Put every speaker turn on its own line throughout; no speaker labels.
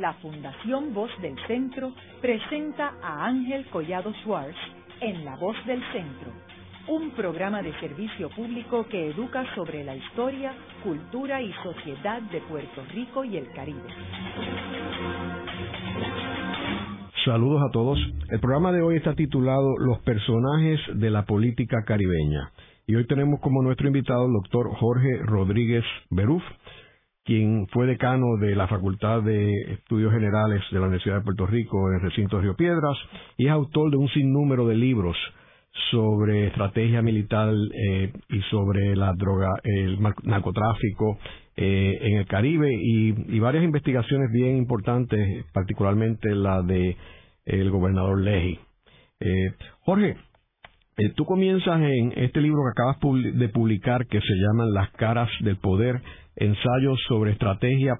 la Fundación Voz del Centro presenta a Ángel Collado Schwartz en La Voz del Centro, un programa de servicio público que educa sobre la historia, cultura y sociedad de Puerto Rico y el Caribe.
Saludos a todos. El programa de hoy está titulado Los personajes de la política caribeña. Y hoy tenemos como nuestro invitado el doctor Jorge Rodríguez Beruf, quien fue decano de la Facultad de Estudios Generales de la Universidad de Puerto Rico en el recinto de Río Piedras y es autor de un sinnúmero de libros sobre estrategia militar eh, y sobre la droga, el narcotráfico eh, en el Caribe y, varias investigaciones bien importantes, particularmente la de el gobernador Leji. Eh, Jorge, tú comienzas en este libro que acabas de publicar que se llama Las caras del poder ensayos sobre estrategia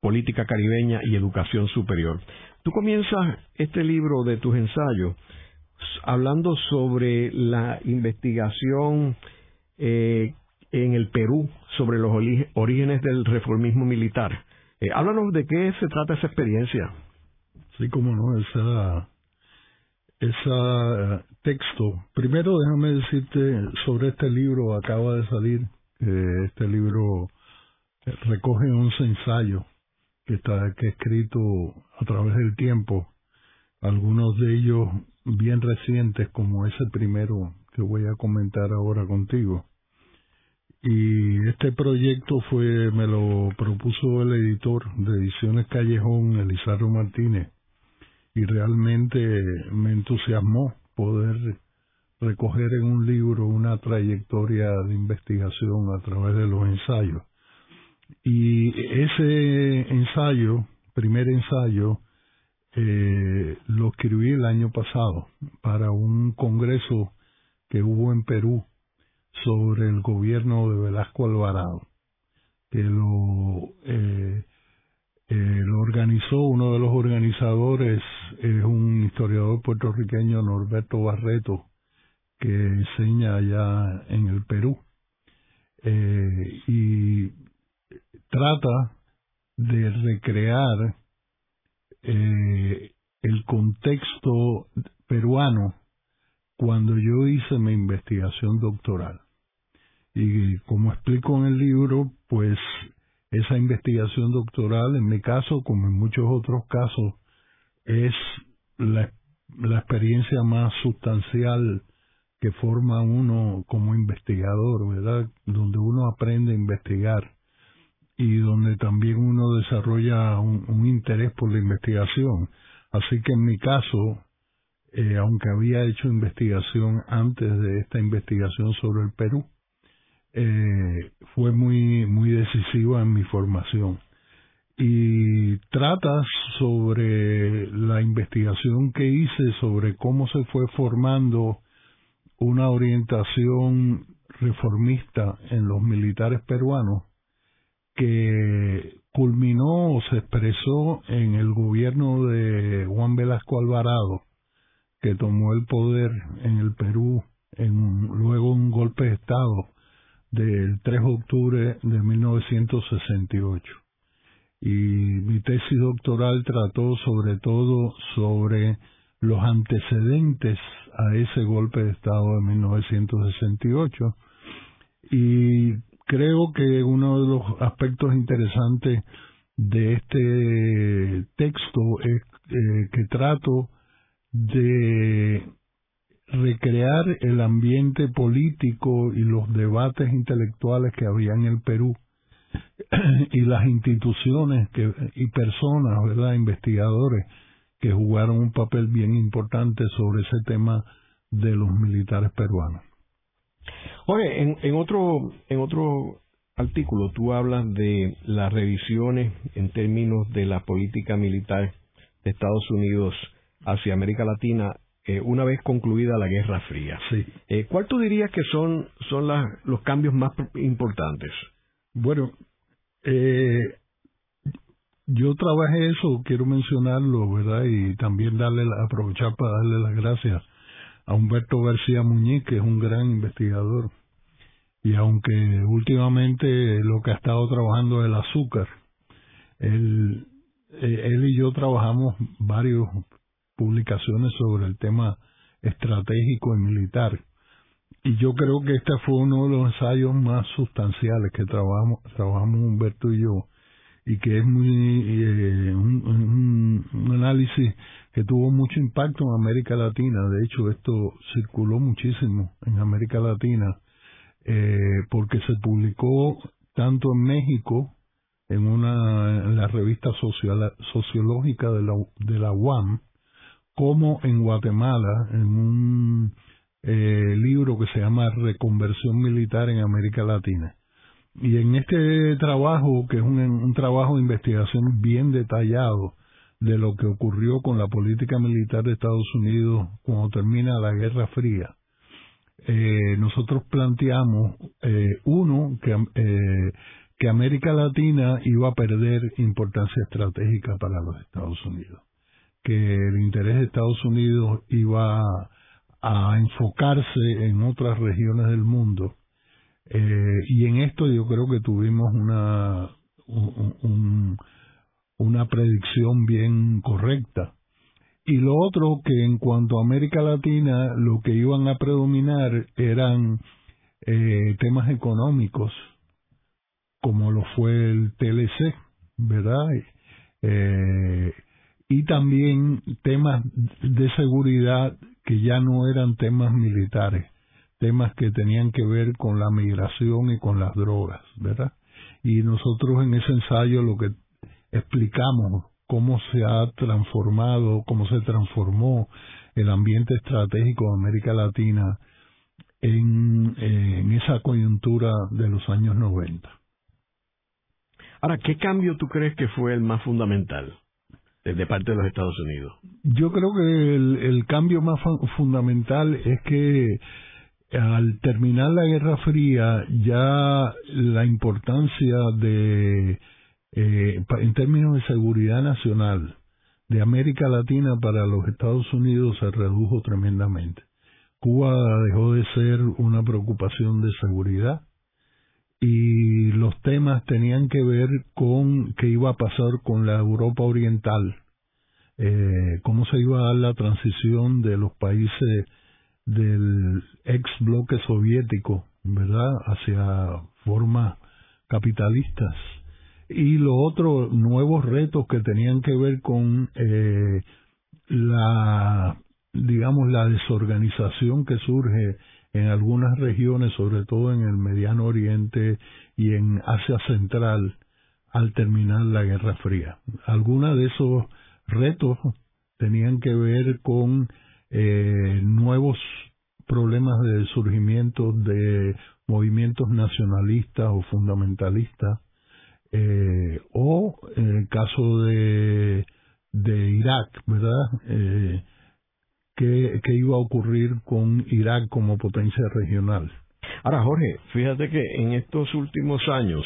política caribeña y educación superior. Tú comienzas este libro de tus ensayos hablando sobre la investigación eh, en el Perú sobre los orígenes del reformismo militar. Eh, háblanos de qué se trata esa experiencia.
Sí, como no, esa, esa texto. Primero déjame decirte sobre este libro, acaba de salir, eh, este libro recoge 11 ensayos que está que escrito a través del tiempo, algunos de ellos bien recientes como ese primero que voy a comentar ahora contigo. Y este proyecto fue, me lo propuso el editor de Ediciones Callejón, Elizardo Martínez, y realmente me entusiasmó poder recoger en un libro una trayectoria de investigación a través de los ensayos. Y ese ensayo, primer ensayo, eh, lo escribí el año pasado para un congreso que hubo en Perú sobre el gobierno de Velasco Alvarado, que lo, eh, eh, lo organizó uno de los organizadores, es un historiador puertorriqueño, Norberto Barreto, que enseña allá en el Perú. Eh, y trata de recrear eh, el contexto peruano cuando yo hice mi investigación doctoral. Y como explico en el libro, pues esa investigación doctoral, en mi caso, como en muchos otros casos, es la, la experiencia más sustancial que forma uno como investigador, ¿verdad? Donde uno aprende a investigar y donde también uno desarrolla un, interés por la investigación. Así que en mi caso, eh, aunque había hecho investigación antes de esta investigación sobre el Perú, eh, fue muy, muy decisiva en mi formación. Y trata sobre la investigación que hice sobre cómo se fue formando una orientación reformista en los militares peruanos que culminó o se expresó en el gobierno de Juan Velasco Alvarado, que tomó el poder en el Perú en luego un golpe de Estado del 3 de octubre de 1968. Y mi tesis doctoral trató sobre todo sobre los antecedentes a ese golpe de Estado de 1968 y creo que uno de los aspectos interesantes de este texto es eh, que trato de recrear el ambiente político y los debates intelectuales que había en el Perú y las instituciones que, y personas, ¿verdad?, investigadores que jugaron un papel bien importante sobre ese tema de los militares peruanos.
Oye, en, en otro en otro artículo tú hablas de las revisiones en términos de la política militar de Estados Unidos hacia América Latina eh, una vez concluida la Guerra Fría.
Sí.
Eh, ¿Cuál tú dirías que son son las, los cambios más importantes?
Bueno, eh, yo trabajé eso, quiero mencionarlo, ¿verdad? Y también darle aprovechar para darle las gracias a Humberto García Muñiz, que es un gran investigador. Y aunque últimamente lo que ha estado trabajando es el azúcar, él eh, y yo trabajamos varias publicaciones sobre el tema estratégico y militar. Y yo creo que este fue uno de los ensayos más sustanciales que trabajamos, trabajamos Humberto y yo, y que es muy eh, un, análisis que tuvo mucho impacto en América Latina. De hecho, esto circuló muchísimo en América Latina eh, porque se publicó tanto en México en una en la revista sociológica de la, de la UAM como en Guatemala en un eh, libro que se llama Reconversión Militar en América Latina. Y en este trabajo, que es un, un trabajo de investigación bien detallado de lo que ocurrió con la política militar de Estados Unidos cuando termina la Guerra Fría, eh, nosotros planteamos, eh, uno, que, eh, que América Latina iba a perder importancia estratégica para los Estados Unidos, que el interés de Estados Unidos iba a enfocarse en otras regiones del mundo. Eh, y en esto yo creo que tuvimos una, una predicción bien correcta. Y lo otro, que en cuanto a América Latina, lo que iban a predominar eran eh, temas económicos, como lo fue el TLC, ¿verdad? Eh, y también temas de seguridad que ya no eran temas militares, temas que tenían que ver con la migración y con las drogas, ¿verdad? Y nosotros en ese ensayo lo que explicamos cómo se ha transformado, cómo se transformó el ambiente estratégico de América Latina en, en esa coyuntura de los años 90.
Ahora, ¿qué cambio tú crees que fue el más fundamental? de parte de los Estados Unidos?
Yo creo que el, cambio más fundamental es que al terminar la Guerra Fría ya la importancia de, eh, en términos de seguridad nacional, de América Latina para los Estados Unidos se redujo tremendamente. Cuba dejó de ser una preocupación de seguridad y los temas tenían que ver con qué iba a pasar con la Europa Oriental, eh, cómo se iba a dar la transición de los países del ex bloque soviético, ¿verdad?, hacia formas capitalistas. Y lo otro, nuevos retos que tenían que ver con eh, la, digamos, la desorganización que surge en algunas regiones, sobre todo en el Mediano Oriente y en Asia Central, al terminar la Guerra Fría. Algunos de esos retos tenían que ver con eh, nuevos problemas de surgimiento de movimientos nacionalistas o fundamentalistas, eh, o en el caso de, de Irak, ¿verdad? Eh, qué, iba a ocurrir con Irak como potencia regional.
Ahora, Jorge, fíjate que en estos últimos años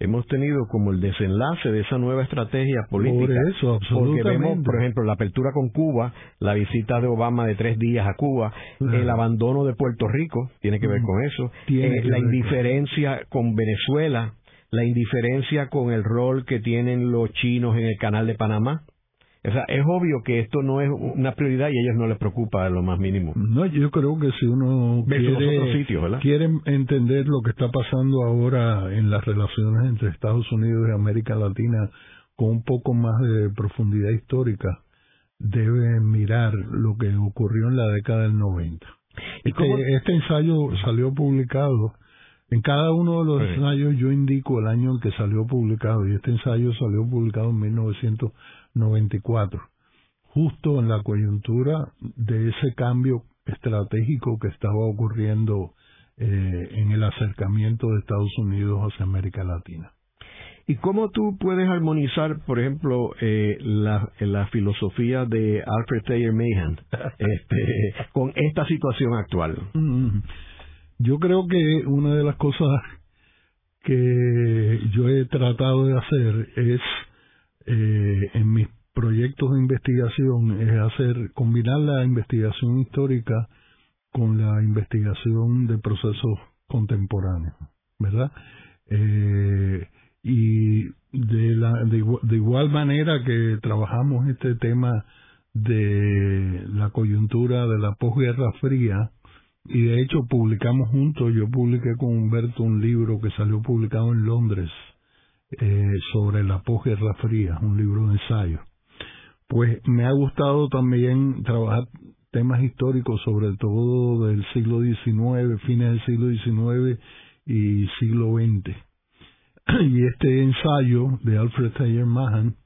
hemos tenido como el desenlace de esa nueva estrategia política.
Por eso,
Porque vemos, por ejemplo, la apertura con Cuba, la visita de Obama de tres días a Cuba, el abandono de Puerto Rico, tiene que ver mm. con eso, eh, la indiferencia con Venezuela, la indiferencia con el rol que tienen los chinos en el canal de Panamá. O sea, es obvio que esto no es una prioridad y a ellos no les preocupa lo más mínimo.
No, yo creo que si uno quiere, quiere entender lo que está pasando ahora en las relaciones entre Estados Unidos y América Latina con un poco más de profundidad histórica, debe mirar lo que ocurrió en la década del 90. Este, este ensayo salió publicado en cada uno de los ensayos yo indico el año en que salió publicado y este ensayo salió publicado en 1994, justo en la coyuntura de ese cambio estratégico que estaba ocurriendo eh, en el acercamiento de Estados Unidos hacia América Latina.
¿Y cómo tú puedes armonizar, por ejemplo, eh, la, la, filosofía de Alfred Thayer Mahan este, con esta situación actual?
Mm-hmm. Yo creo que una de las cosas que yo he tratado de hacer es eh, en mis proyectos de investigación es hacer combinar la investigación histórica con la investigación de procesos contemporáneos, ¿verdad? Eh, y de la, de, de igual manera que trabajamos este tema de la coyuntura de la posguerra fría, y de hecho publicamos juntos, yo publiqué con Humberto un libro que salió publicado en Londres eh, sobre la posguerra fría, un libro de ensayo. Pues me ha gustado también trabajar temas históricos, sobre todo del siglo XIX, fines del siglo XIX y siglo XX. Y este ensayo de Alfred Thayer Mahan,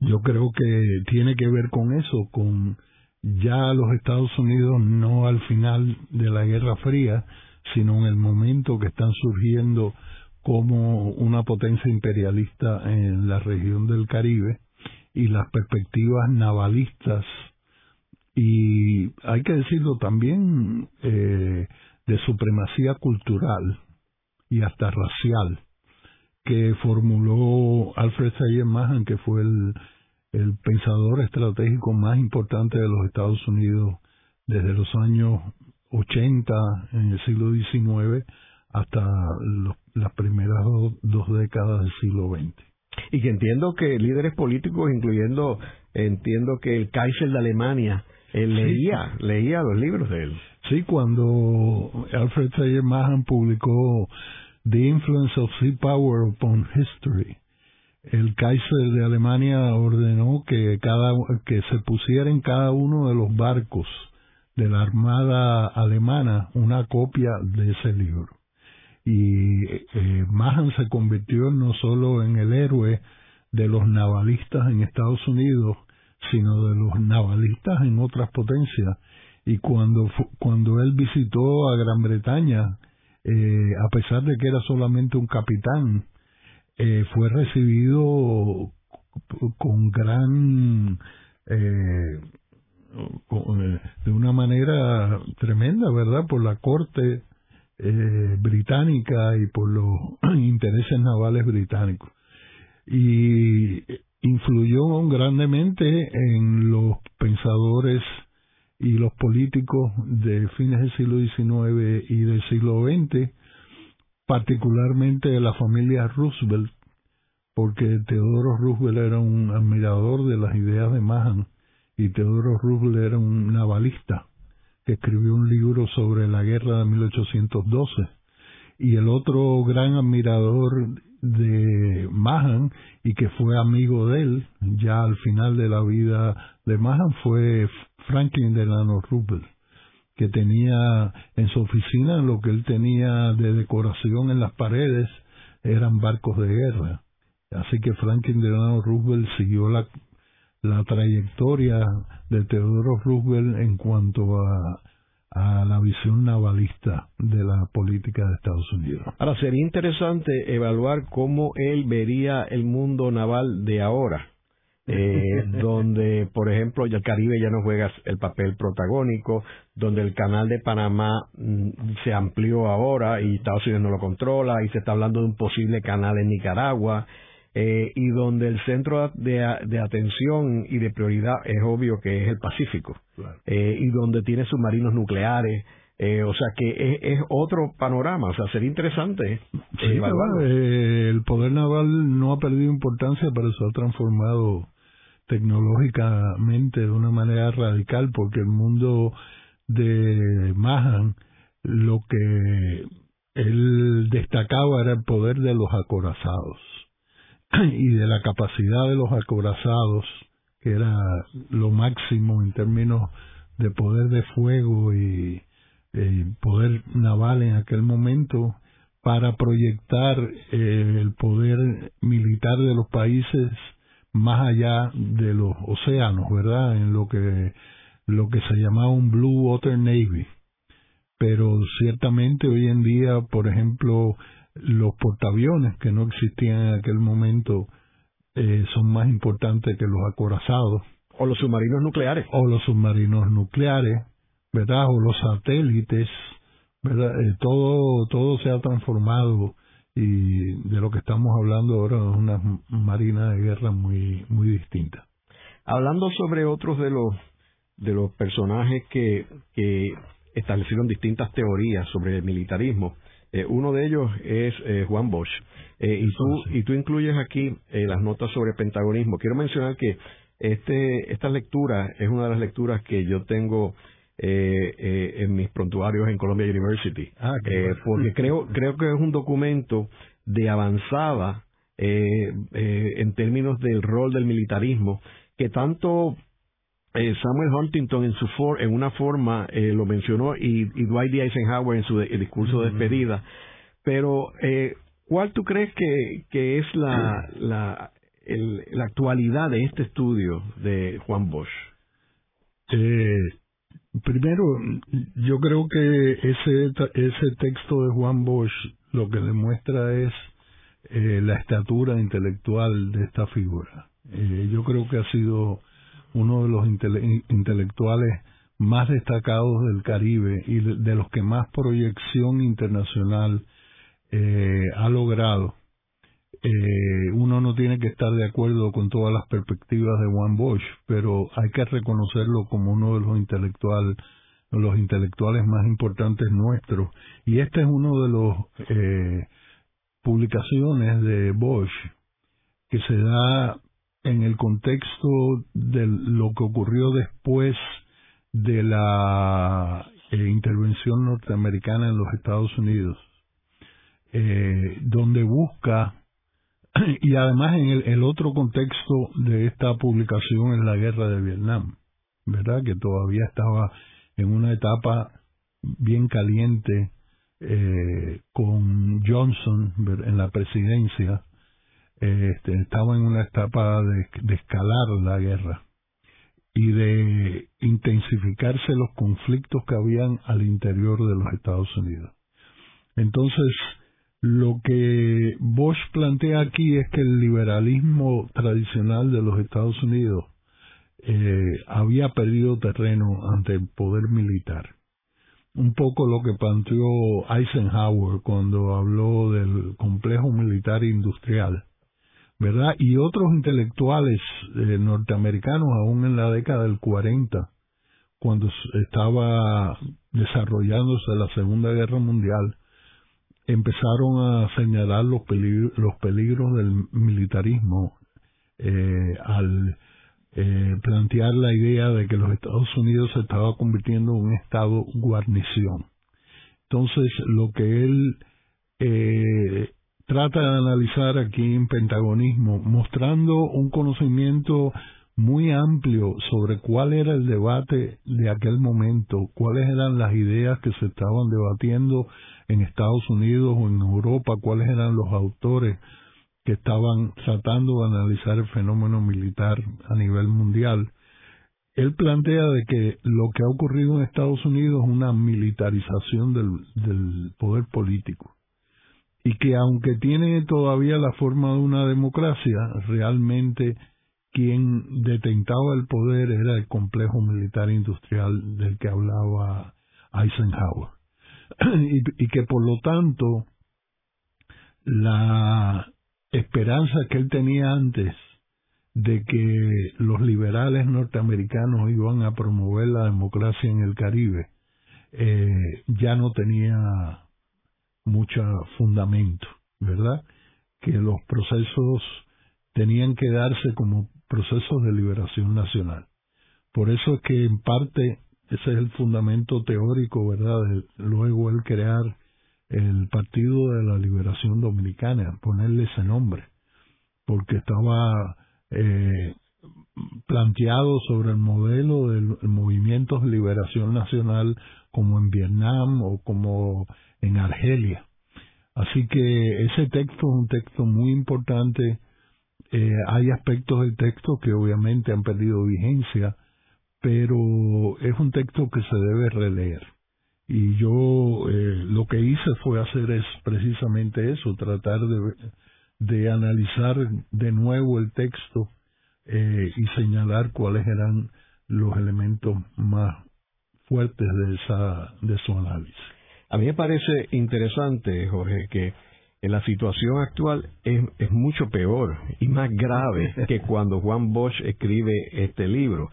yo creo que tiene que ver con eso, con ya los Estados Unidos no al final de la Guerra Fría, sino en el momento que están surgiendo como una potencia imperialista en la región del Caribe y las perspectivas navalistas. Y hay que decirlo también eh, de supremacía cultural y hasta racial que formuló Alfred Sayer Mahan, que fue el, el pensador estratégico más importante de los Estados Unidos desde los años 80 en el siglo XIX hasta las primeras dos, décadas del siglo XX.
Y que entiendo que líderes políticos, incluyendo, entiendo que el Kaiser de Alemania, él leía, leía los libros de él.
Sí, cuando Alfred Sayer Mahan publicó The Influence of Sea Power Upon History, el Kaiser de Alemania ordenó que cada que se pusiera en cada uno de los barcos de la armada alemana una copia de ese libro. Y eh, Mahan se convirtió no solo en el héroe de los navalistas en Estados Unidos sino de los navalistas en otras potencias. Y cuando cuando él visitó a Gran Bretaña eh, a pesar de que era solamente un capitán eh, fue recibido con gran eh, eh, de una manera tremenda, ¿verdad? Por la corte eh, británica y por los intereses navales británicos. Y influyó grandemente en los pensadores y los políticos de fines del siglo XIX y del siglo XX, particularmente de la familia Roosevelt, porque Teodoro Roosevelt era un admirador de las ideas de Mahan y Teodoro Roosevelt era un navalista que escribió un libro sobre la guerra de 1812 y el otro gran admirador de Mahan y que fue amigo de él ya al final de la vida de Mahan fue Franklin Delano Roosevelt que tenía en su oficina lo que él tenía de decoración en las paredes eran barcos de guerra. Así que Franklin Delano Roosevelt siguió la, la trayectoria de Teodoro Roosevelt en cuanto a, a la visión navalista de la política de Estados Unidos.
Ahora, sería interesante evaluar cómo él vería el mundo naval de ahora eh, donde, por ejemplo, el Caribe ya no juega el papel protagónico, donde el canal de Panamá mm, se amplió ahora y Estados Unidos no lo controla, y se está hablando de un posible canal en Nicaragua, eh, y donde el centro de, atención y de prioridad es obvio que es el Pacífico, eh, y donde tiene submarinos nucleares, eh, o sea que es, otro panorama, o sea, sería interesante
sí, el poder naval no ha perdido importancia, pero se ha transformado tecnológicamente de una manera radical porque el mundo de Mahan lo que él destacaba era el poder de los acorazados y de la capacidad de los acorazados que era lo máximo en términos de poder de fuego y, poder naval en aquel momento para proyectar eh, el poder militar de los países más allá de los océanos, ¿verdad? En lo que lo que se llamaba un Blue Water Navy. Pero ciertamente hoy en día, por ejemplo, los portaaviones que no existían en aquel momento eh, son más importantes que los acorazados.
O los submarinos nucleares.
O los submarinos nucleares, ¿verdad? O los satélites, ¿verdad? Eh, todo, todo se ha transformado y de lo que estamos hablando ahora es una marina de guerra muy muy distinta.
Hablando sobre otros de los de los personajes que, que establecieron distintas teorías sobre el militarismo, Eh, uno de ellos es eh, Juan Bosch. Eh, y, tú, y tú incluyes aquí las notas sobre pentagonismo. Quiero mencionar que este, esta lectura es una de las lecturas que yo tengo en mis prontuarios en Columbia University. Ah, porque creo, creo que es un documento de avanzada en términos del rol del militarismo que tanto eh, Samuel Huntington en su en una forma eh, lo mencionó y, Dwight D. Eisenhower en su discurso de despedida. Pero, eh, ¿cuál tú crees que, que es la, la, la actualidad de este estudio de Juan Bosch?
primero, yo creo que ese, ese texto de Juan Bosch lo que demuestra es la estatura intelectual de esta figura. yo creo que ha sido uno de los intelectuales más destacados del Caribe y de los que más proyección internacional eh, ha logrado. Eh, uno no tiene que estar de acuerdo con todas las perspectivas de Juan Bosch, pero hay que reconocerlo como uno de los intelectuales los intelectuales más importantes nuestros. Y esta es uno de los eh, publicaciones de Bosch que se da en el contexto de lo que ocurrió después de la eh, intervención norteamericana en los Estados Unidos, eh, donde busca, y además en el, otro contexto de esta publicación en la guerra de Vietnam, ¿verdad? Que todavía estaba en una etapa bien caliente eh, con Johnson en la presidencia este, estaba en una etapa de, escalar la guerra y de intensificarse los conflictos que habían al interior de los Estados Unidos. Entonces, lo que Bosch plantea aquí es que el liberalismo tradicional de los Estados Unidos eh, había perdido terreno ante el poder militar. Un poco lo que planteó Eisenhower cuando habló del complejo militar industrial ¿verdad? Y otros intelectuales eh, norteamericanos, aún en la década del 40, cuando estaba desarrollándose la Segunda Guerra Mundial, empezaron a señalar los peligros, peligros del militarismo eh, al eh, plantear la idea de que los Estados Unidos se estaba convirtiendo en un estado guarnición. Entonces, lo que él eh, trata de analizar aquí en Pentagonismo, mostrando un conocimiento muy amplio sobre cuál era el debate de aquel momento, cuáles eran las ideas que se estaban debatiendo en Estados Unidos o en Europa, cuáles eran los autores que estaban tratando de analizar el fenómeno militar a nivel mundial. Él plantea de que lo que ha ocurrido en Estados Unidos es una militarización del, del poder político y que aunque tiene todavía la forma de una democracia, realmente quien detentaba el poder era el complejo militar industrial del que hablaba Eisenhower. y, que por lo tanto la esperanza que él tenía antes de que los liberales norteamericanos iban a promover la democracia en el Caribe eh, ya no tenía mucho fundamento, ¿verdad? Que los procesos tenían que darse como procesos de liberación nacional. Por eso es que en parte ese es el fundamento teórico, ¿verdad? De luego el crear el Partido de la Liberación Dominicana, ponerle ese nombre, porque estaba eh, planteado sobre el modelo del movimiento de liberación nacional como en Vietnam o como en Argelia. Así que ese texto es un texto muy importante. Eh, hay aspectos del texto que obviamente han perdido vigencia, pero es un texto que se debe releer. Y yo eh, lo que hice fue hacer es precisamente eso, tratar de, analizar de nuevo el texto eh, y señalar cuáles eran los elementos más fuertes de, esa, de su análisis.
A mí me parece interesante, Jorge, que la situación actual es, es, mucho peor y más grave que cuando Juan Bosch escribe este libro.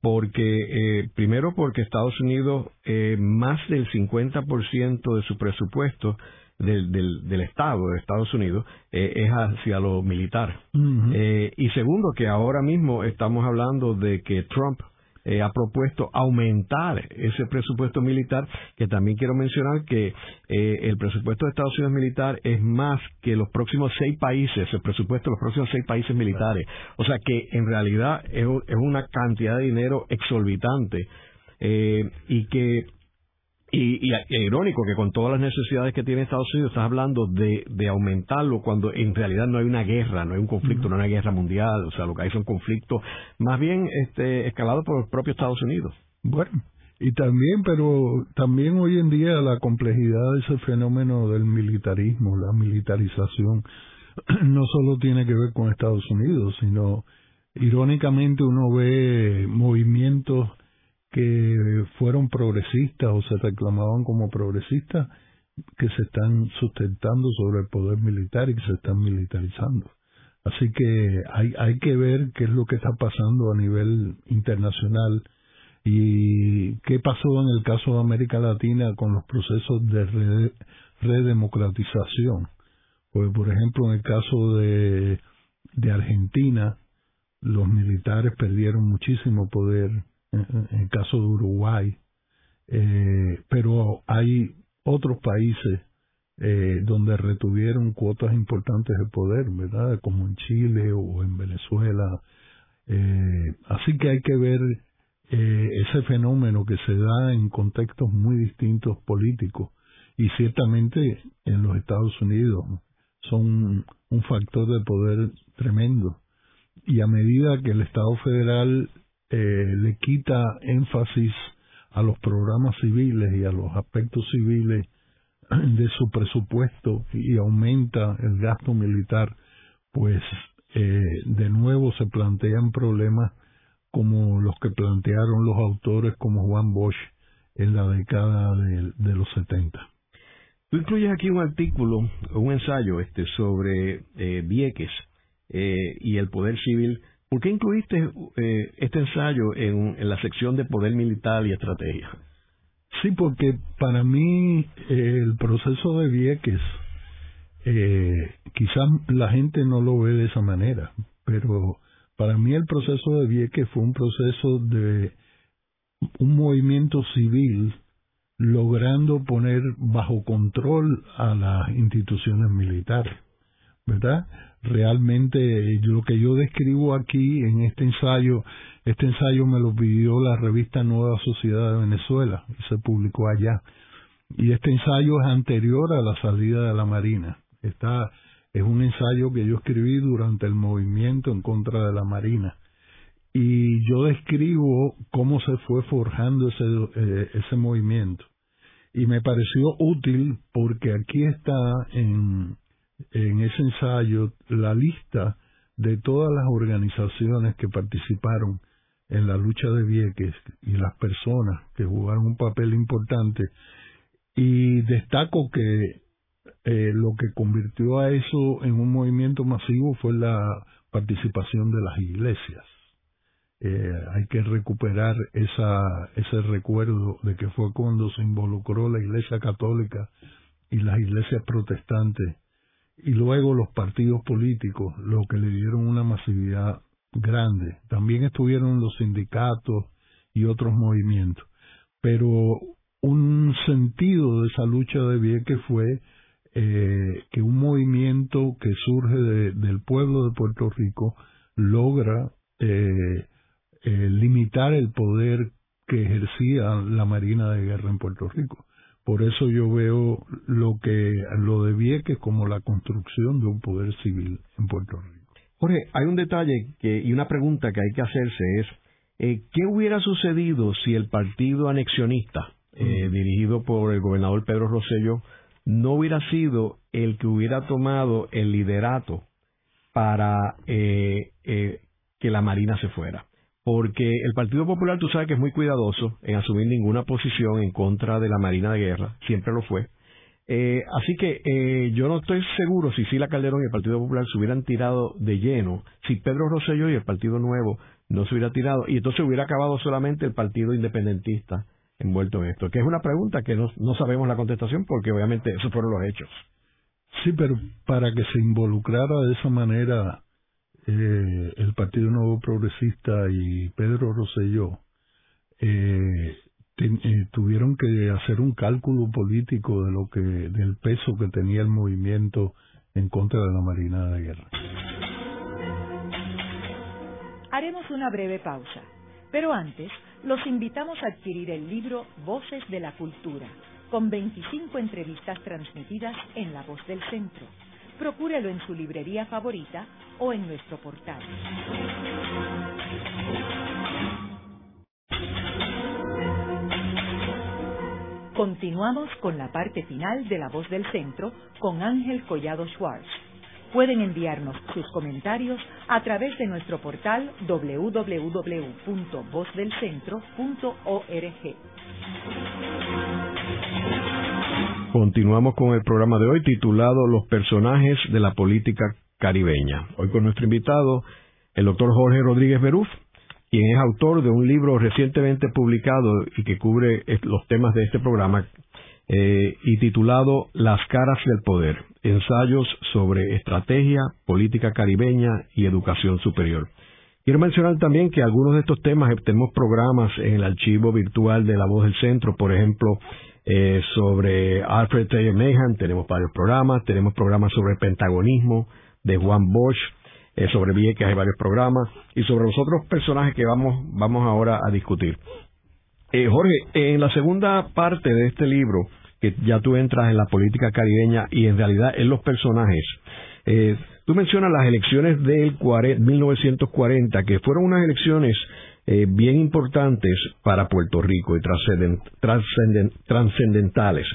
Porque, eh, primero porque Estados Unidos, eh, más del 50% de su presupuesto del, del, Estado, de Estados Unidos, eh, es hacia lo militar. Eh, y segundo, que ahora mismo estamos hablando de que Trump eh, ha propuesto aumentar ese presupuesto militar, que también quiero mencionar que el presupuesto de Estados Unidos militar es más que los próximos seis países, el presupuesto de los próximos seis países militares. O sea que en realidad es, es una cantidad de dinero exorbitante y que y, y, irónico que con todas las necesidades que tiene Estados Unidos estás hablando de, de aumentarlo cuando en realidad no hay una guerra, no hay un conflicto, no hay una guerra mundial, o sea, lo que hay son conflictos más bien este, escalados por el propio Estados Unidos.
Bueno, y también, pero también hoy en día la complejidad de ese fenómeno del militarismo, la militarización, no solo tiene que ver con Estados Unidos, sino irónicamente uno ve movimientos que fueron progresistas o se reclamaban como progresistas que se están sustentando sobre el poder militar y que se están militarizando. Así que hay, hay que ver qué es lo que está pasando a nivel internacional y qué pasó en el caso de América Latina con los procesos de redemocratización. Pues, por ejemplo, en el caso de, de Argentina, los militares perdieron muchísimo poder en el caso de Uruguay, eh, pero hay otros países eh, donde retuvieron cuotas importantes de poder, ¿verdad? Como en Chile o en Venezuela. Eh, así que hay que ver ese fenómeno que se da en contextos muy distintos políticos y ciertamente en los Estados Unidos son un factor de poder tremendo. Y a medida que el Estado federal eh, le quita énfasis a los programas civiles y a los aspectos civiles de su presupuesto y aumenta el gasto militar, pues eh, de nuevo se plantean problemas como los que plantearon los autores como Juan Bosch en la década de, los 70.
Tú incluyes aquí un artículo, un ensayo este sobre eh, Vieques y el poder civil ¿Por qué incluiste eh, este ensayo en, la sección de poder militar y estrategia?
Sí, porque para mí eh, el proceso de Vieques, eh, quizás la gente no lo ve de esa manera, pero para mí el proceso de Vieques fue un proceso de un movimiento civil logrando poner bajo control a las instituciones militares, ¿verdad? realmente lo que yo describo aquí en este ensayo, este ensayo me lo pidió la revista Nueva Sociedad de Venezuela y se publicó allá. Y este ensayo es anterior a la salida de la Marina. Está, es un ensayo que yo escribí durante el movimiento en contra de la Marina. Y yo describo cómo se fue forjando ese, eh, ese movimiento. Y me pareció útil porque aquí está en, en ese ensayo la lista de todas las organizaciones que participaron en la lucha de Vieques y las personas que jugaron un papel importante y destaco que eh, lo que convirtió a eso en un movimiento masivo fue la participación de las iglesias. Eh, hay que recuperar esa, ese recuerdo de que fue cuando se involucró la iglesia católica y las iglesias protestantes y luego los partidos políticos, lo que le dieron una masividad grande. También estuvieron los sindicatos y otros movimientos. Pero un sentido de esa lucha de Vieques fue eh, que un movimiento que surge del pueblo de Puerto Rico logra eh, eh, limitar el poder que ejercía la Marina de Guerra en Puerto Rico. Por eso yo veo lo que lo de Vieques como la construcción de un poder civil en Puerto Rico.
Jorge, hay un detalle que, y una pregunta que hay que hacerse es, eh, ¿qué hubiera sucedido si el partido anexionista, eh, dirigido por el gobernador Pedro Rosselló, no hubiera sido el que hubiera tomado el liderato para eh, que la Marina se fuera? Porque el Partido Popular tú sabes que es muy cuidadoso en asumir ninguna posición en contra de la Marina de Guerra, siempre lo fue. Eh, así que eh, yo no estoy seguro si Sila Calderón y el Partido Popular se hubieran tirado de lleno, si Pedro Rosselló y el Partido Nuevo no se hubiera tirado, y entonces hubiera acabado solamente el Partido Independentista envuelto en esto? Que es una pregunta que no, no sabemos la contestación porque obviamente esos fueron los hechos.
Sí, pero para que se involucrara de esa manera eh, el Partido Nuevo Progresista y Pedro Rosselló, eh, eh, tuvieron que hacer un cálculo político de lo que del peso que tenía el movimiento en contra de la Marina de Guerra.
Haremos una breve pausa, pero antes los invitamos a adquirir el libro Voces de la Cultura, con 25 entrevistas transmitidas en La Voz del Centro. Procúrelo en su librería favorita o en nuestro portal. Continuamos con la parte final de La Voz del Centro con Ángel Collado Schwartz. Pueden enviarnos sus comentarios a través de nuestro portal www.vozdelcentro.org.
Continuamos con el programa de hoy titulado Los personajes de la política caribeña. Hoy con nuestro invitado, el doctor Jorge Rodríguez Beruf, quien es autor de un libro recientemente publicado y que cubre los temas de este programa eh, y titulado Las caras del poder, ensayos sobre estrategia, política caribeña y educación superior. Quiero mencionar también que algunos de estos temas tenemos programas en el archivo virtual de La Voz del Centro, por ejemplo, eh, sobre Alfred T. Mehan, tenemos varios programas, tenemos programas sobre pentagonismo de Juan Bosch, eh, sobre Vieques hay varios programas y sobre los otros personajes que vamos, vamos ahora a discutir. Eh, Jorge, en la segunda parte de este libro, que ya tú entras en la política caribeña y en realidad en los personajes, eh, tú mencionas las elecciones del 1940, que fueron unas elecciones eh, bien importantes para Puerto Rico y trascendentales.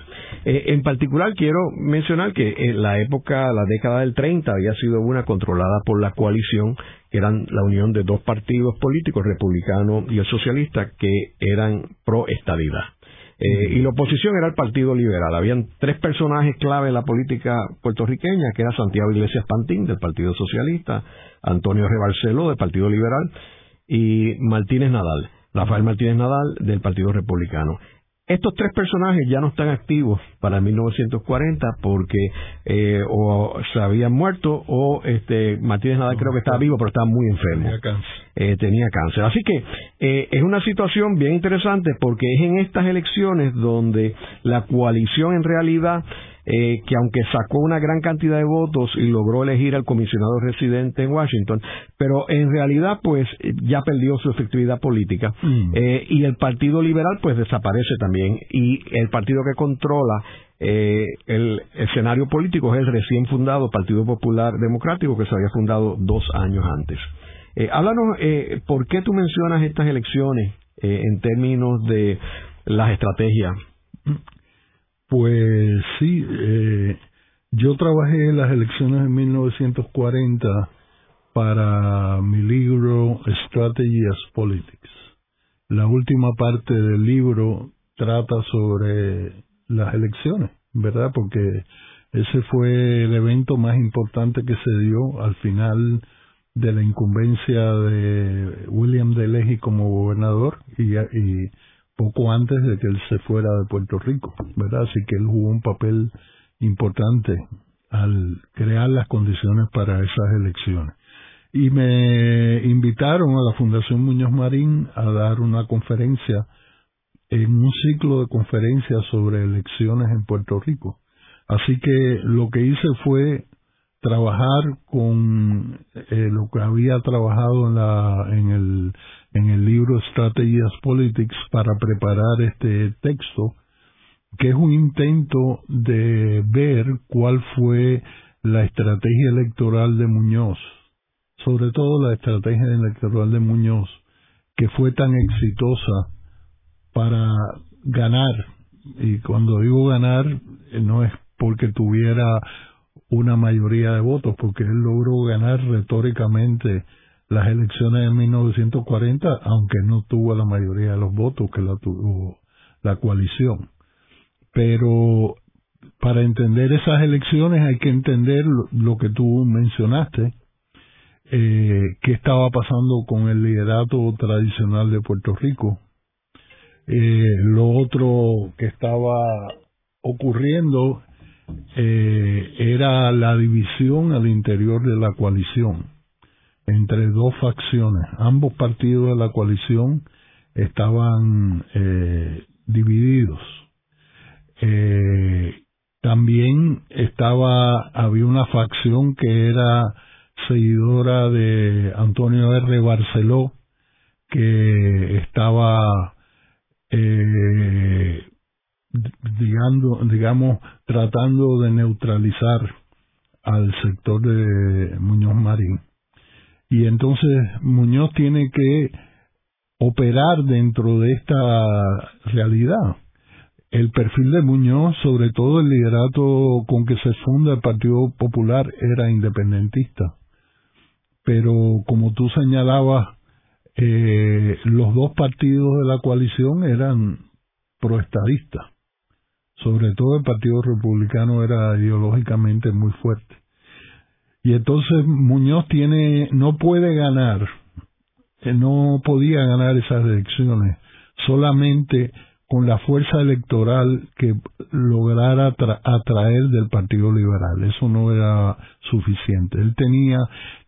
Eh, en particular quiero mencionar que en la época, la década del 30, había sido una controlada por la coalición, que eran la unión de dos partidos políticos, el republicano y el socialista, que eran pro estadidad. Eh, y la oposición era el Partido Liberal. Habían tres personajes clave en la política puertorriqueña, que era Santiago Iglesias Pantín, del Partido Socialista, Antonio Rebarceló, del Partido Liberal, y Martínez Nadal, Rafael Martínez Nadal del Partido Republicano. Estos tres personajes ya no están activos para 1940 porque eh, o se habían muerto o este Martínez Nadal creo que estaba vivo pero estaba muy enfermo.
Tenía cáncer.
Eh, tenía cáncer. Así que eh, es una situación bien interesante porque es en estas elecciones donde la coalición en realidad eh, que aunque sacó una gran cantidad de votos y logró elegir al comisionado residente en Washington, pero en realidad pues ya perdió su efectividad política mm. eh, y el Partido Liberal pues desaparece también y el partido que controla eh, el escenario político es el recién fundado Partido Popular Democrático que se había fundado dos años antes. Eh, háblanos, eh, ¿por qué tú mencionas estas elecciones eh, en términos de las estrategias?
Pues sí, eh, yo trabajé en las elecciones de 1940 para mi libro Strategy as Politics. La última parte del libro trata sobre las elecciones, ¿verdad? Porque ese fue el evento más importante que se dio al final de la incumbencia de William Delegi como gobernador y, y poco antes de que él se fuera de Puerto Rico, ¿verdad? Así que él jugó un papel importante al crear las condiciones para esas elecciones. Y me invitaron a la Fundación Muñoz Marín a dar una conferencia en un ciclo de conferencias sobre elecciones en Puerto Rico. Así que lo que hice fue trabajar con eh, lo que había trabajado en, la, en el en el libro Strategies Politics para preparar este texto, que es un intento de ver cuál fue la estrategia electoral de Muñoz, sobre todo la estrategia electoral de Muñoz, que fue tan exitosa para ganar. Y cuando digo ganar, no es porque tuviera una mayoría de votos, porque él logró ganar retóricamente las elecciones de 1940, aunque no tuvo la mayoría de los votos que la tuvo la coalición. Pero para entender esas elecciones hay que entender lo, que tú mencionaste, eh, qué estaba pasando con el liderato tradicional de Puerto Rico. Eh, lo otro que estaba ocurriendo eh, era la división al interior de la coalición entre dos facciones. Ambos partidos de la coalición estaban eh, divididos. Eh, también estaba había una facción que era seguidora de Antonio R. Barceló que estaba digamos, digamos tratando de neutralizar al sector de Muñoz Marín y entonces Muñoz tiene que operar dentro de esta realidad el perfil de Muñoz, sobre todo el liderato con que se funda el Partido Popular, era independentista. Pero como tú señalabas, eh, los dos partidos de la coalición eran proestadistas. Sobre todo el Partido Republicano era ideológicamente muy fuerte. Y entonces Muñoz tiene, no puede ganar, eh, no podía ganar esas elecciones solamente con la fuerza electoral que lograra atraer del Partido Liberal. Eso no era suficiente. Él tenía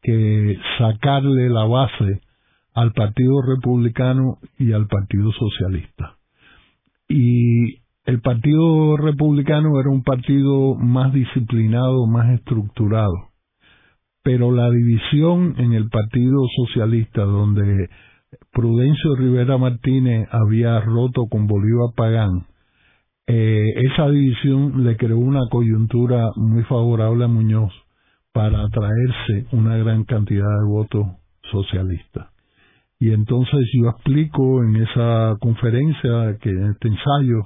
que sacarle la base al Partido Republicano y al Partido Socialista. Y el Partido Republicano era un partido más disciplinado, más estructurado. Pero la división en el Partido Socialista, donde Prudencio Rivera Martínez había roto con Bolívar Pagán, eh, esa división le creó una coyuntura muy favorable a Muñoz para atraerse una gran cantidad de votos socialistas. Y entonces yo explico en esa conferencia, que en este ensayo,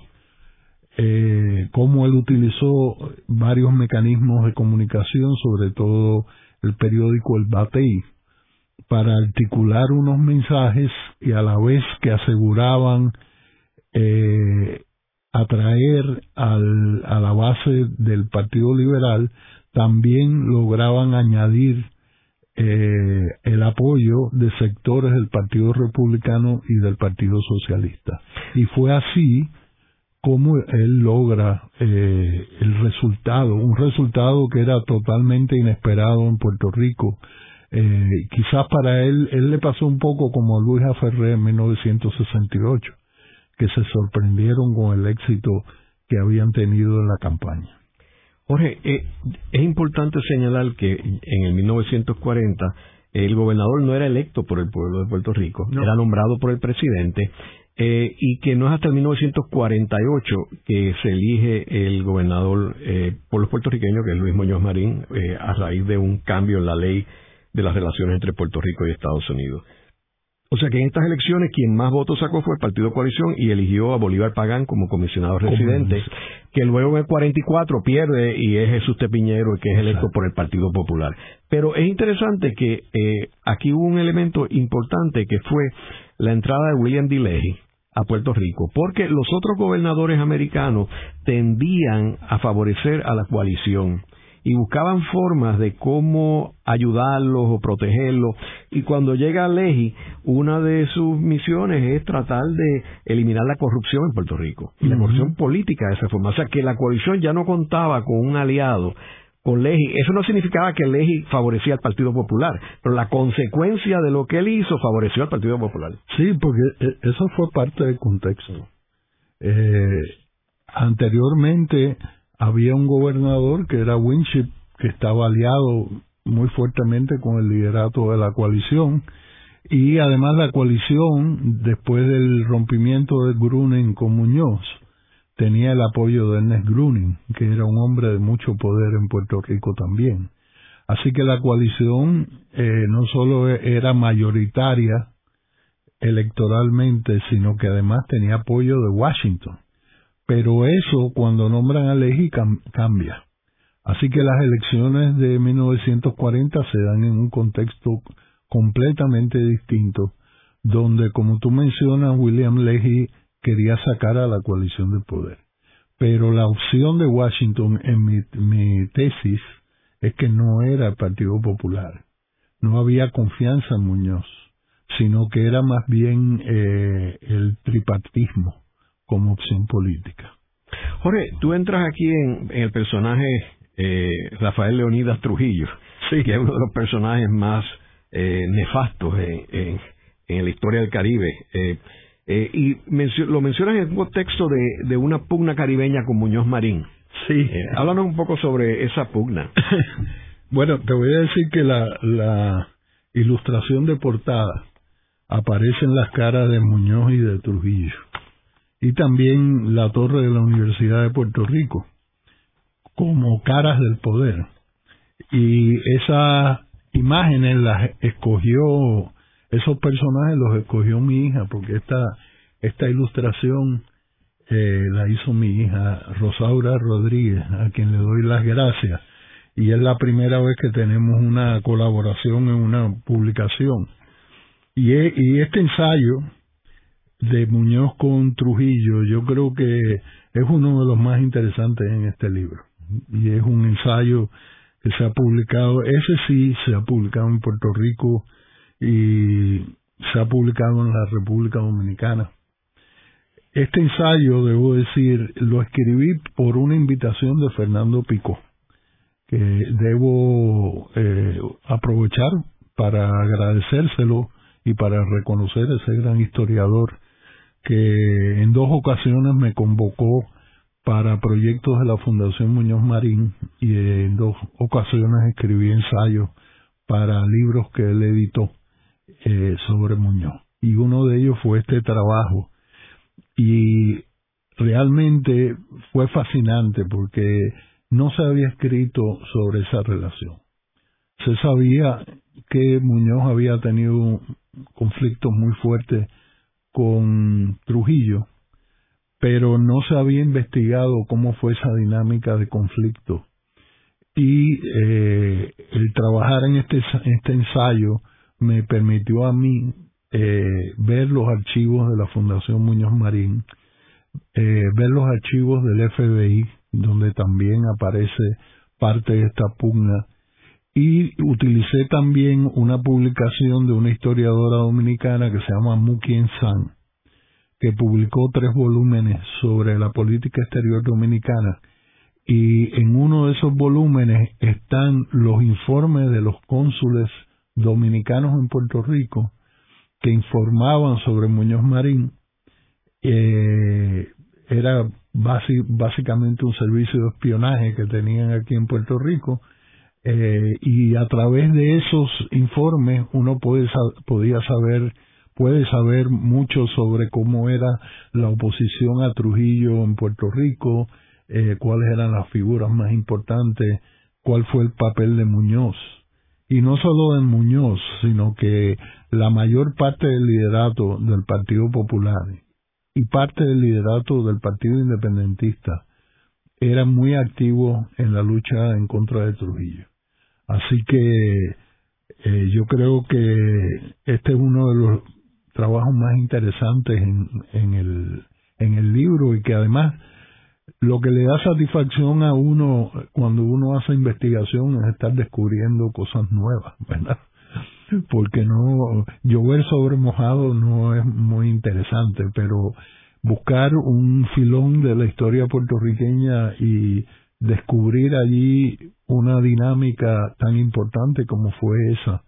eh, cómo él utilizó varios mecanismos de comunicación, sobre todo el periódico El Batey, para articular unos mensajes y a la vez que aseguraban eh, atraer al, a la base del Partido Liberal, también lograban añadir eh, el apoyo de sectores del Partido Republicano y del Partido Socialista. Y fue así como él logra eh, el resultado, un resultado que era totalmente inesperado en Puerto Rico, eh, quizás para él, él le pasó un poco como a Luis Aferré en 1968, que se sorprendieron con el éxito que habían tenido en la campaña.
Jorge, eh, es importante señalar que en el 1940 el gobernador no era electo por el pueblo de Puerto Rico, era nombrado por el presidente eh, y que no es hasta el 1948 que se elige el gobernador eh, por los puertorriqueños, que es Luis Muñoz Marín, eh, a raíz de un cambio en la ley de las relaciones entre Puerto Rico y Estados Unidos. O sea que en estas elecciones quien más votos sacó fue el Partido Coalición y eligió a Bolívar Pagán como comisionado residente, que luego en el 44 pierde y es Jesús Tepiñero que es electo por el Partido Popular. Pero es interesante que eh, aquí hubo un elemento importante que fue la entrada de William D. Leahy a Puerto Rico, porque los otros gobernadores americanos tendían a favorecer a la coalición y buscaban formas de cómo ayudarlos o protegerlos. Y cuando llega Leji, una de sus misiones es tratar de eliminar la corrupción en Puerto Rico y la corrupción política de esa forma. O sea, que la coalición ya no contaba con un aliado con Leji. Eso no significaba que Leji favorecía al Partido Popular, pero la consecuencia de lo que él hizo favoreció al Partido Popular.
Sí, porque eh, eso fue parte del contexto. Eh, anteriormente había un gobernador que era Winship, que estaba aliado muy fuertemente con el liderato de la coalición, y además la coalición, después del rompimiento de Gruning con Muñoz, tenía el apoyo de Ernest Gruning, que era un hombre de mucho poder en Puerto Rico también. Así que la coalición eh, no solo era mayoritaria electoralmente, sino que además tenía apoyo de Washington. Pero eso, cuando nombran a Leji, cambia. Así que las elecciones de 1940 se dan en un contexto completamente distinto, donde, como tú mencionas, William Leahy quería sacar a la coalición de poder. Pero la opción de Washington en mi, tesis es que no era el Partido Popular. No había confianza en Muñoz, sino que era más bien eh, el tripartismo como opción política.
Jorge, tú entras aquí en, el personaje eh, Rafael Leonidas Trujillo, sí. que es uno de los personajes más eh, nefastos en, la historia del Caribe. Eh, eh, y lo mencionas en un contexto de, de, una pugna caribeña con Muñoz Marín.
Sí.
háblanos un poco sobre esa pugna.
bueno, te voy a decir que la, la ilustración de portada aparece en las caras de Muñoz y de Trujillo. Y también la torre de la Universidad de Puerto Rico, como caras del poder. Y esa imágenes las escogió, esos personajes los escogió mi hija, porque esta, esta ilustración eh, la hizo mi hija Rosaura Rodríguez, a quien le doy las gracias. Y es la primera vez que tenemos una colaboración en una publicación. Y, y este ensayo de Muñoz con Trujillo, yo creo que es uno de los más interesantes en este libro. Y es un ensayo que se ha publicado, ese sí se ha publicado en Puerto Rico y se ha publicado en la República Dominicana. Este ensayo, debo decir, lo escribí por una invitación de Fernando Pico, que debo eh, aprovechar para agradecérselo y para reconocer a ese gran historiador que en dos ocasiones me convocó para proyectos de la Fundación Muñoz Marín y en dos ocasiones escribí ensayos para libros que él editó eh, sobre Muñoz. Y uno de ellos fue este trabajo. Y realmente fue fascinante porque no se había escrito sobre esa relación. Se sabía que Muñoz había tenido conflictos muy fuertes con Trujillo, pero no se había investigado cómo fue esa dinámica de conflicto. Y eh, el trabajar en este, este ensayo me permitió a mí eh, ver los archivos de la Fundación Muñoz Marín, eh, ver los archivos del FBI, donde también aparece parte de esta pugna, y utilicé también una publicación de una historiadora dominicana que se llama Mukien San, que publicó tres volúmenes sobre la política exterior dominicana y en uno de esos volúmenes están los informes de los cónsules dominicanos en Puerto Rico que informaban sobre Muñoz Marín. Eh, era básicamente un servicio de espionaje que tenían aquí en Puerto Rico eh, y a través de esos informes uno puede, podía saber puede saber mucho sobre cómo era la oposición a Trujillo en Puerto Rico, eh, cuáles eran las figuras más importantes, cuál fue el papel de Muñoz. Y no solo de Muñoz, sino que la mayor parte del liderato del Partido Popular y parte del liderato del Partido Independentista eran muy activos en la lucha en contra de Trujillo. Así que eh, yo creo que este es uno de los trabajos más interesantes en, en, el, en el libro y que además lo que le da satisfacción a uno cuando uno hace investigación es estar descubriendo cosas nuevas, ¿verdad? Porque no, llover sobre mojado no es muy interesante, pero buscar un filón de la historia puertorriqueña y descubrir allí una dinámica tan importante como fue esa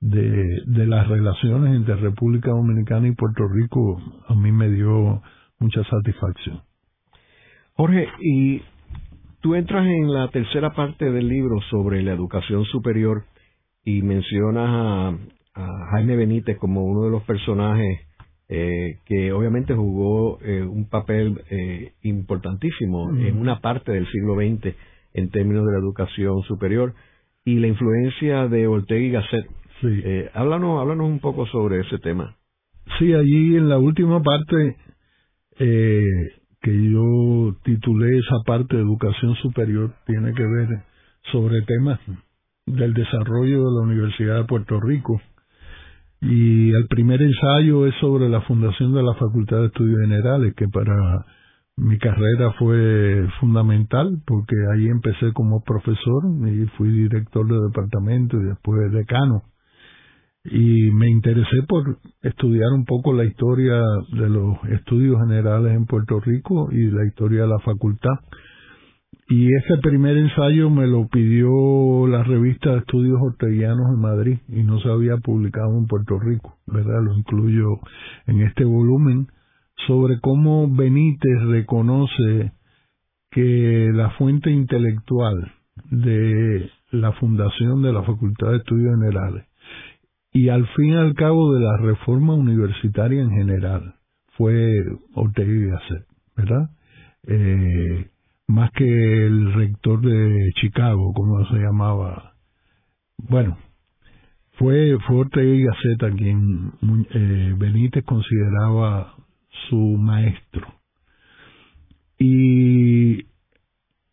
de, de las relaciones entre República Dominicana y Puerto Rico a mí me dio mucha satisfacción.
Jorge, y tú entras en la tercera parte del libro sobre la educación superior y mencionas a, Jaime Benítez como uno de los personajes eh, que obviamente jugó eh, un papel eh, importantísimo en una parte del siglo XX en términos de la educación superior y la influencia de Ortega y Gasset
Sí.
Eh, háblanos, háblanos un poco sobre ese tema.
Sí, allí en la última parte eh, que yo titulé esa parte de educación superior tiene que ver sobre temas del desarrollo de la Universidad de Puerto Rico. Y el primer ensayo es sobre la fundación de la Facultad de Estudios Generales, que para mi carrera fue fundamental porque ahí empecé como profesor y fui director de departamento y después decano y me interesé por estudiar un poco la historia de los estudios generales en Puerto Rico y la historia de la facultad. Y ese primer ensayo me lo pidió la revista de Estudios Orteguianos en Madrid y no se había publicado en Puerto Rico, ¿verdad? Lo incluyo en este volumen sobre cómo Benítez reconoce que la fuente intelectual de la fundación de la Facultad de Estudios Generales y al fin y al cabo de la reforma universitaria en general fue Ortega y Gasset, ¿verdad? Eh, más que el rector de Chicago, como se llamaba. Bueno, fue, fue Ortega y Gasset a quien eh, Benítez consideraba su maestro. Y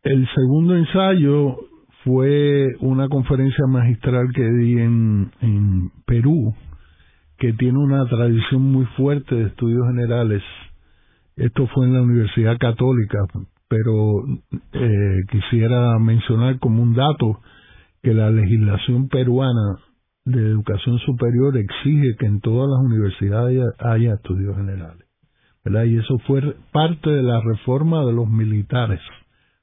el segundo ensayo fue una conferencia magistral que di en, Perú, que tiene una tradición muy fuerte de estudios generales. Esto fue en la Universidad Católica, pero eh, quisiera mencionar como un dato que la legislación peruana de educación superior exige que en todas las universidades haya, estudios generales. Y eso fue parte de la reforma de los militares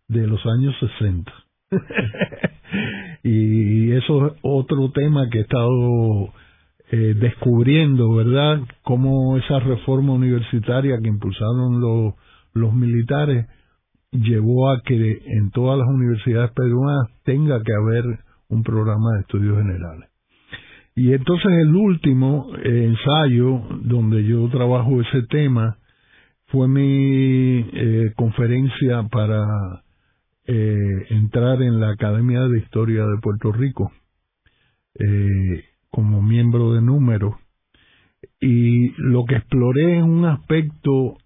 de los años 60. y eso es otro tema que he estado eh, descubriendo, ¿verdad? Cómo esa reforma universitaria que impulsaron los, militares llevó a que en todas las universidades peruanas tenga que haber un programa de estudios generales. Y entonces el último eh, ensayo donde yo trabajo ese tema fue mi eh, conferencia para eh, entrar en la Academia de Historia de Puerto Rico eh, como miembro de número y lo que exploré es un aspecto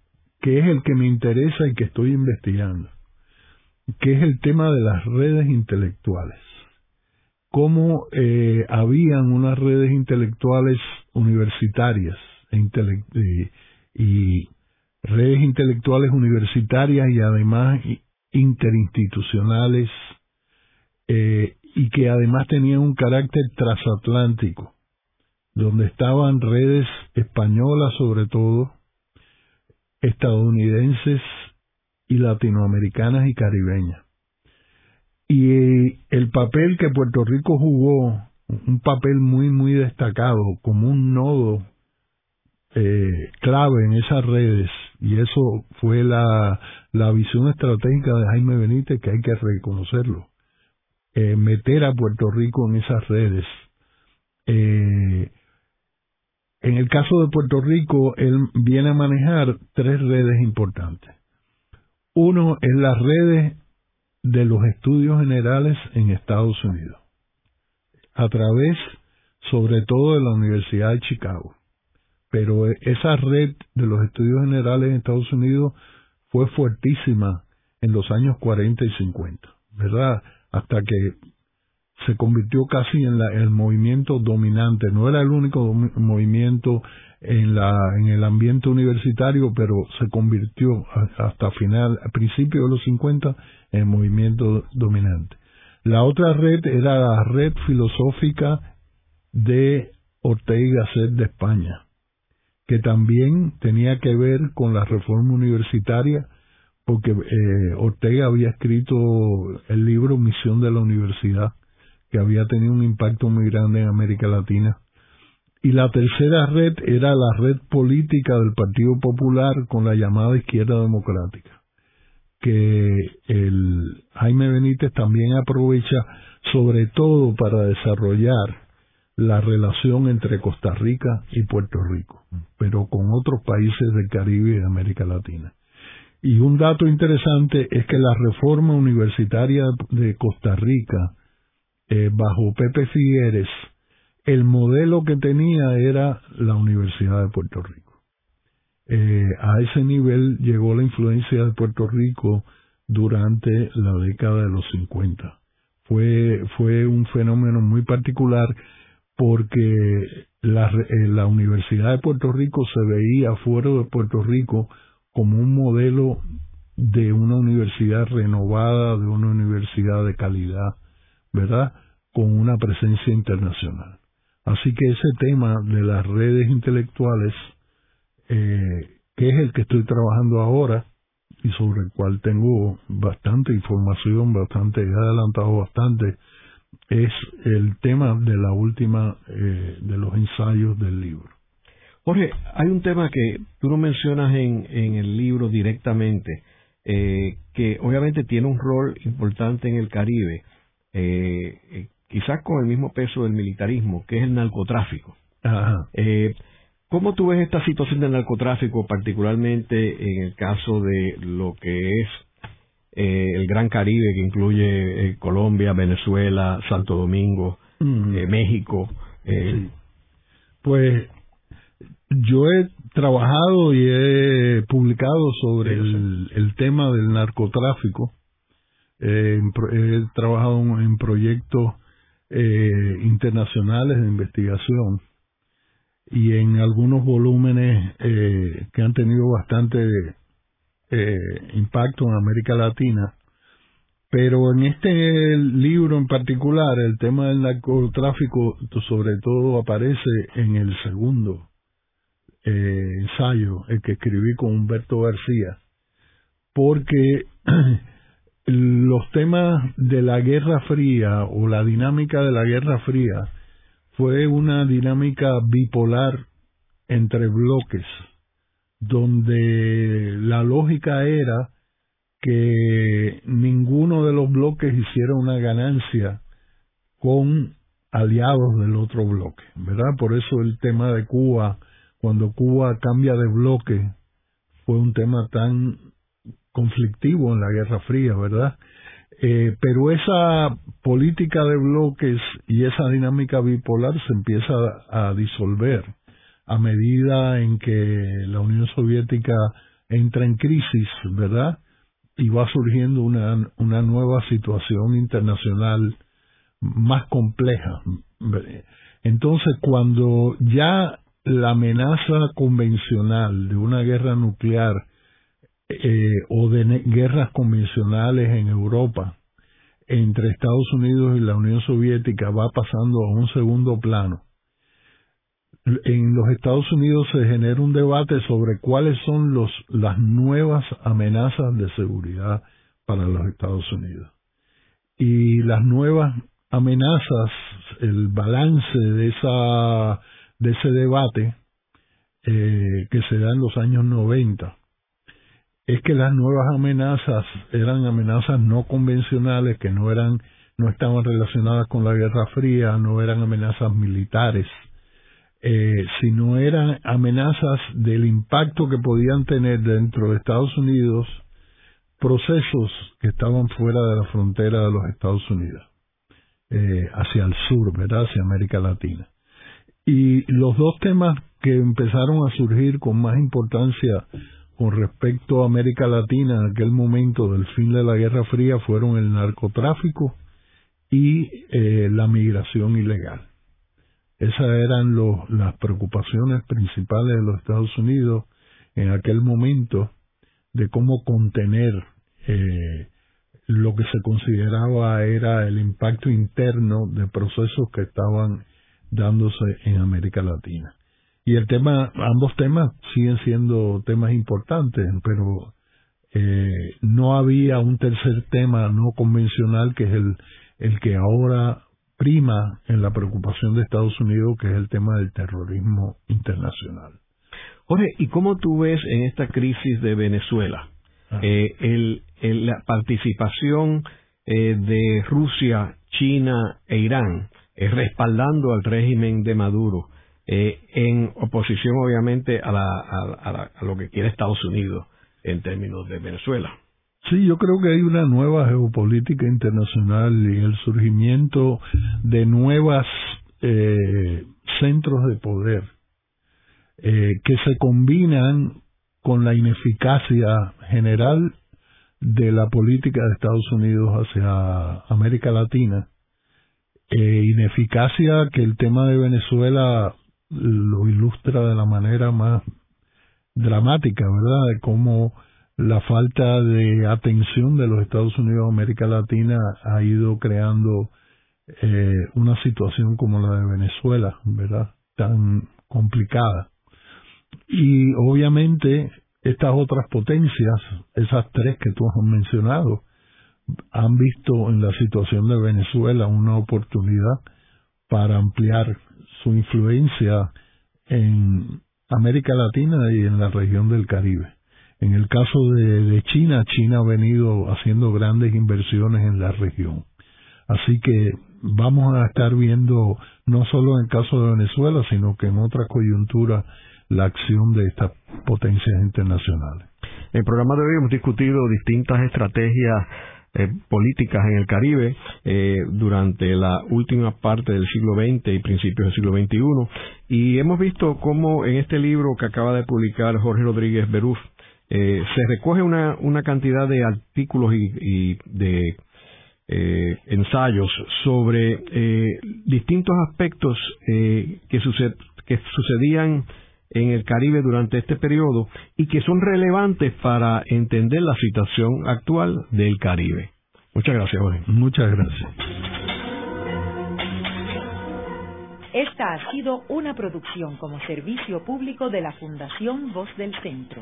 que es el que me interesa y que estoy investigando, que es el tema de las redes intelectuales. Cómo eh, habían unas redes intelectuales universitarias e y redes intelectuales universitarias y además interinstitucionales eh, y que además tenían un carácter transatlántico, donde estaban redes españolas sobre todo, estadounidenses y latinoamericanas y caribeñas. Y el papel que Puerto Rico jugó, un papel muy, muy destacado como un nodo eh, clave en esas redes y eso fue la, visión estratégica de Jaime Benítez que hay que reconocerlo. Eh, meter a Puerto Rico en esas redes. Eh, en el caso de Puerto Rico, él viene a manejar tres redes importantes. Uno es las redes de los estudios generales en Estados Unidos, a través sobre todo de la Universidad de Chicago pero esa red de los estudios generales en Estados Unidos fue fuertísima en los años 40 y 50, ¿verdad? Hasta que se convirtió casi en el movimiento dominante. No era el único movimiento en, la, en el ambiente universitario, pero se convirtió hasta final, a principios de los 50, en movimiento dominante. La otra red era la red filosófica de Ortega y Gasset de España que también tenía que ver con la reforma universitaria, porque eh, Ortega había escrito el libro Misión de la Universidad, que había tenido un impacto muy grande en América Latina. Y la tercera red era la red política del Partido Popular con la llamada izquierda democrática, que el Jaime Benítez también aprovecha sobre todo para desarrollar la relación entre Costa Rica y Puerto Rico, pero con otros países del Caribe y de América Latina. Y un dato interesante es que la reforma universitaria de Costa Rica, eh, bajo Pepe Figueres, el modelo que tenía era la Universidad de Puerto Rico. Eh, a ese nivel llegó la influencia de Puerto Rico durante la década de los 50. Fue, fue un fenómeno muy particular porque la, eh, la Universidad de Puerto Rico se veía fuera de Puerto Rico como un modelo de una universidad renovada, de una universidad de calidad, ¿verdad? Con una presencia internacional. Así que ese tema de las redes intelectuales, eh, que es el que estoy trabajando ahora y sobre el cual tengo bastante información, bastante, he adelantado bastante, es el tema de la última eh, de los ensayos del libro.
Jorge, hay un tema que tú no mencionas en, en el libro directamente, eh, que obviamente tiene un rol importante en el Caribe, eh, eh, quizás con el mismo peso del militarismo, que es el narcotráfico. Eh, ¿Cómo tú ves esta situación del narcotráfico, particularmente en el caso de lo que es eh, el Gran Caribe, que incluye eh, Colombia, Venezuela, Santo Domingo, mm. México?
Pues yo he trabajado y he publicado sobre el, tema del narcotráfico. he trabajado en proyectos eh, internacionales de investigación y en algunos volúmenes eh, que han tenido bastante eh, impacto en América Latina. Pero en este libro en particular, el tema del narcotráfico sobre todo aparece en el segundo eh, ensayo, el que escribí con Humberto García, porque los temas de la Guerra Fría o la dinámica de la Guerra Fría fue una dinámica bipolar entre bloques, donde la lógica era que ninguno de los bloques hiciera una ganancia con aliados del otro bloque, ¿verdad? Por eso el tema de Cuba cuando Cuba cambia de bloque, fue un tema tan conflictivo en la Guerra Fría, ¿verdad? Eh, pero esa política de bloques y esa dinámica bipolar se empieza a, disolver a medida en que la Unión Soviética entra en crisis, ¿verdad? Y va surgiendo una, una nueva situación internacional más compleja. Entonces, cuando ya la amenaza convencional de una guerra nuclear eh, o de guerras convencionales en Europa entre Estados Unidos y la Unión Soviética va pasando a un segundo plano. En los Estados Unidos se genera un debate sobre cuáles son los, las nuevas amenazas de seguridad para los Estados Unidos. Y las nuevas amenazas, el balance de esa de ese debate eh, que se da en los años 90 es que las nuevas amenazas eran amenazas no convencionales que no eran no estaban relacionadas con la Guerra Fría, no eran amenazas militares, eh, sino eran amenazas del impacto que podían tener dentro de Estados Unidos procesos que estaban fuera de la frontera de los Estados Unidos, eh, hacia el sur, ¿verdad? Hacia América Latina. Y los dos temas que empezaron a surgir con más importancia con respecto a América Latina en aquel momento del fin de la Guerra Fría fueron el narcotráfico y eh, la migración ilegal. Esas eran las preocupaciones principales de los Estados Unidos en aquel momento de cómo contener eh, lo que se consideraba era el impacto interno de procesos que estaban dándose en América Latina. Y el tema, ambos temas siguen siendo temas importantes, pero eh, no había un tercer tema no convencional que es el, el que ahora prima en la preocupación de Estados Unidos, que es el tema del terrorismo internacional.
Jorge, ¿y cómo tú ves en esta crisis de Venezuela ah. eh, el, la participación eh, de Rusia, China e Irán eh, respaldando al régimen de Maduro, eh, en oposición obviamente a, a, lo que quiere Estados Unidos en términos de Venezuela.
Sí, yo creo que hay una nueva geopolítica internacional y el surgimiento de nuevas eh, centros de poder que se combinan con la ineficacia general de la política de Estados Unidos hacia América Latina eh, ineficacia que el tema de Venezuela lo ilustra de la manera más dramática, ¿verdad? De cómo la falta de atención de los Estados Unidos a América Latina ha ido creando eh, una situación como la de Venezuela, ¿verdad? Tan complicada. Y obviamente estas otras potencias, esas tres que tú has mencionado, han visto en la situación de Venezuela una oportunidad para ampliar su influencia en América Latina y en la región del Caribe. En el caso de, China, China ha venido haciendo grandes inversiones en la región. Así que vamos a estar viendo, no solo en el caso de Venezuela, sino que en otras coyunturas, la acción de estas potencias internacionales.
En el programa de hoy hemos discutido distintas estrategias eh, políticas en el Caribe eh, durante la última parte del siglo XX y principios del siglo XXI. Y hemos visto cómo en este libro que acaba de publicar Jorge Rodríguez Beruf eh, se recoge una, una cantidad de artículos y, de ensayos sobre distintos aspectos que, que sucedían en el Caribe durante este periodo y que son relevantes para entender la situación actual del Caribe. Muchas gracias, Jorge.
Muchas gracias.
Esta ha sido una producción como servicio público de la Fundación Voz del Centro.